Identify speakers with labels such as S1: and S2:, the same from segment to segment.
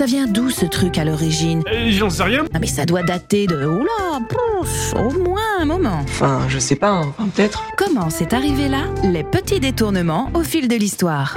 S1: Ça vient d'où ce truc à l'origine
S2: Euh, J'en sais rien.
S1: Ah mais ça doit dater de... Oula, pouf, au moins un moment.
S3: Enfin, je sais pas, hein. Enfin, peut-être.
S1: Comment c'est arrivé là Les petits détournements au fil de l'histoire?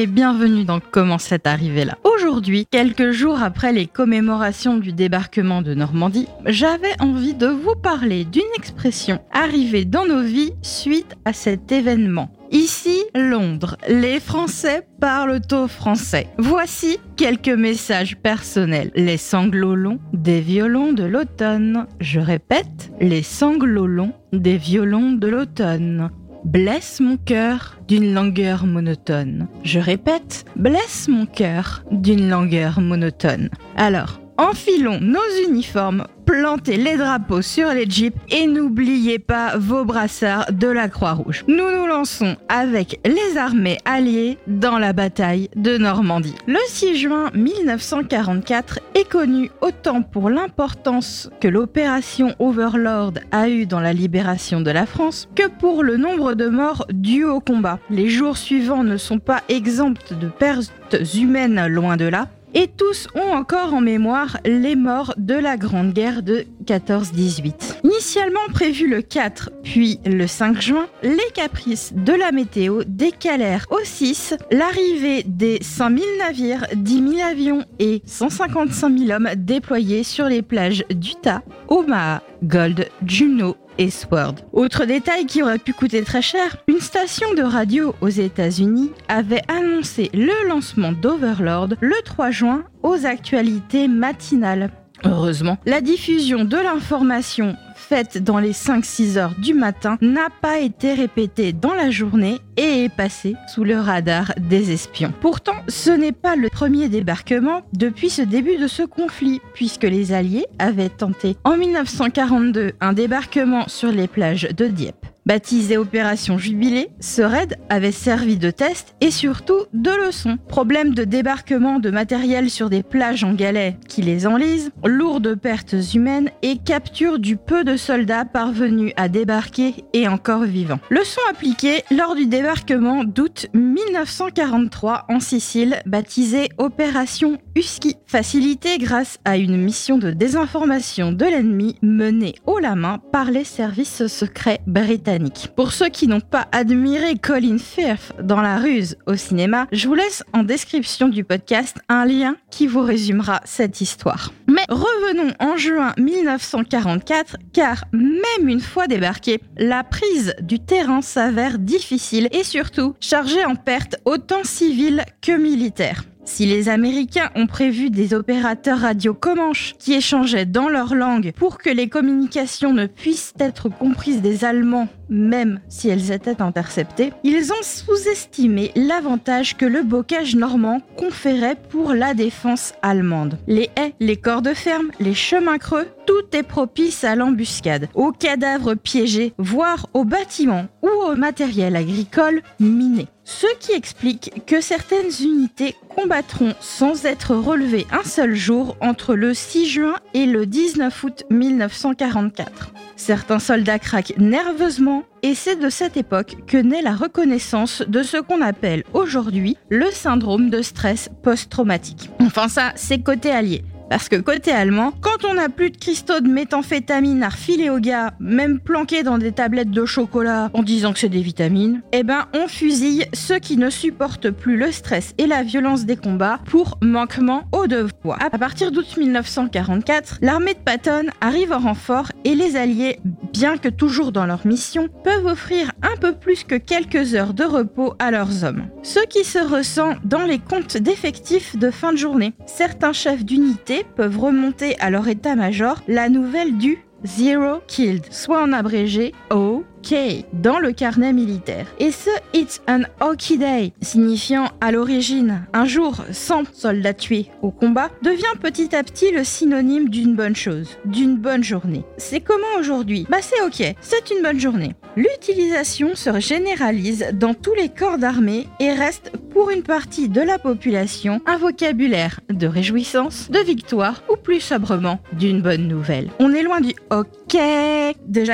S4: Et bienvenue dans Comment c'est arrivé là. Aujourd'hui, quelques jours après les commémorations du débarquement de Normandie, j'avais envie de vous parler d'une expression arrivée dans nos vies suite à cet événement. Ici, Londres, les Français parlent au français. Voici quelques messages personnels. Les sanglots longs des violons de l'automne. Je répète, les sanglots longs des violons de l'automne blesse mon cœur d'une langueur monotone. Je répète, blesse mon cœur d'une langueur monotone. Alors, enfilons nos uniformes, plantez les drapeaux sur les jeeps et n'oubliez pas vos brassards de la Croix-Rouge. Nous nous lançons avec les armées alliées dans la bataille de Normandie. Le 6 juin 1944 est connu autant pour l'importance que l'opération Overlord a eu dans la libération de la France que pour le nombre de morts dus au combat. Les jours suivants ne sont pas exempts de pertes humaines loin de là. Et tous ont encore en mémoire les morts de la Grande Guerre de 14-18. Initialement prévu le 4 puis le 5 juin, les caprices de la météo décalèrent au 6 l'arrivée des 5000 navires, 10 000 avions et 155 000 hommes déployés sur les plages d'Utah, Omaha, Gold, Juneau et Sword. Autre détail qui aurait pu coûter très cher, une station de radio aux États-Unis avait annoncé le lancement d'Overlord le 3 juin aux actualités matinales. Heureusement, la diffusion de l'information faite dans les 5-6 heures du matin n'a pas été répétée dans la journée et est passée sous le radar des espions. Pourtant, ce n'est pas le premier débarquement depuis ce début de ce conflit, puisque les Alliés avaient tenté en 1942 un débarquement sur les plages de Dieppe. Baptisé Opération Jubilé, ce raid avait servi de test et surtout de leçon. Problème de débarquement de matériel sur des plages en galets qui les enlisent, lourdes pertes humaines et capture du peu de soldats parvenus à débarquer et encore vivants. Leçon appliquée lors du débarquement d'août 1943 en Sicile, baptisé Opération Husky, facilitée grâce à une mission de désinformation de l'ennemi menée haut la main par les services secrets britanniques. Pour ceux qui n'ont pas admiré Colin Firth dans La Ruse au cinéma, je vous laisse en description du podcast un lien qui vous résumera cette histoire. Mais revenons en juin 1944, car même une fois débarqué, la prise du terrain s'avère difficile et surtout chargée en pertes autant civiles que militaires. Si les Américains ont prévu des opérateurs radio comanches qui échangeaient dans leur langue pour que les communications ne puissent être comprises des Allemands, même si elles étaient interceptées, ils ont sous-estimé l'avantage que le bocage normand conférait pour la défense allemande. Les haies, les corps de ferme, les chemins creux, tout est propice à l'embuscade, aux cadavres piégés, voire aux bâtiments ou au matériel agricole miné. Ce qui explique que certaines unités combattront sans être relevées un seul jour entre le 6 juin et le 19 août 1944. Certains soldats craquent nerveusement et c'est de cette époque que naît la reconnaissance de ce qu'on appelle aujourd'hui le syndrome de stress post-traumatique. Enfin ça, c'est côté allié. Parce que côté allemand, quand on n'a plus de cristaux de méthamphétamine à refiler aux gars, même planqués dans des tablettes de chocolat en disant que c'est des vitamines, eh ben on fusille ceux qui ne supportent plus le stress et la violence des combats pour manquement au devoir. À partir d'août 1944, l'armée de Patton arrive en renfort et les Alliés, bien que toujours dans leur mission, peuvent offrir un peu plus que quelques heures de repos à leurs hommes. Ce qui se ressent dans les comptes d'effectifs de fin de journée. Certains chefs d'unité peuvent remonter à leur état-major la nouvelle du Zero Killed, soit en abrégé OK dans le carnet militaire. Et ce It's an OK Day, signifiant à l'origine un jour sans soldats tués au combat, devient petit à petit le synonyme d'une bonne chose, d'une bonne journée. C'est comment aujourd'hui? Bah c'est OK, c'est une bonne journée. L'utilisation se généralise dans tous les corps d'armée et reste pour une partie de la population un vocabulaire de réjouissance, de victoire ou plus sobrement d'une bonne nouvelle. On est loin du OK,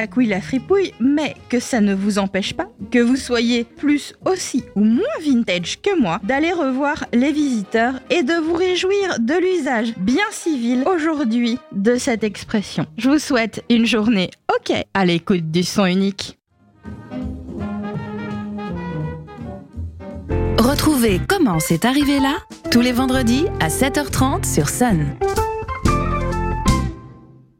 S4: que oui la fripouille, mais que ça ne vous empêche pas, que vous soyez plus aussi ou moins vintage que moi, d'aller revoir les visiteurs et de vous réjouir de l'usage bien civil aujourd'hui de cette expression. Je vous souhaite une journée OK à l'écoute du son unique.
S1: Retrouvez comment c'est arrivé là tous les vendredis à 7h30 sur Sun.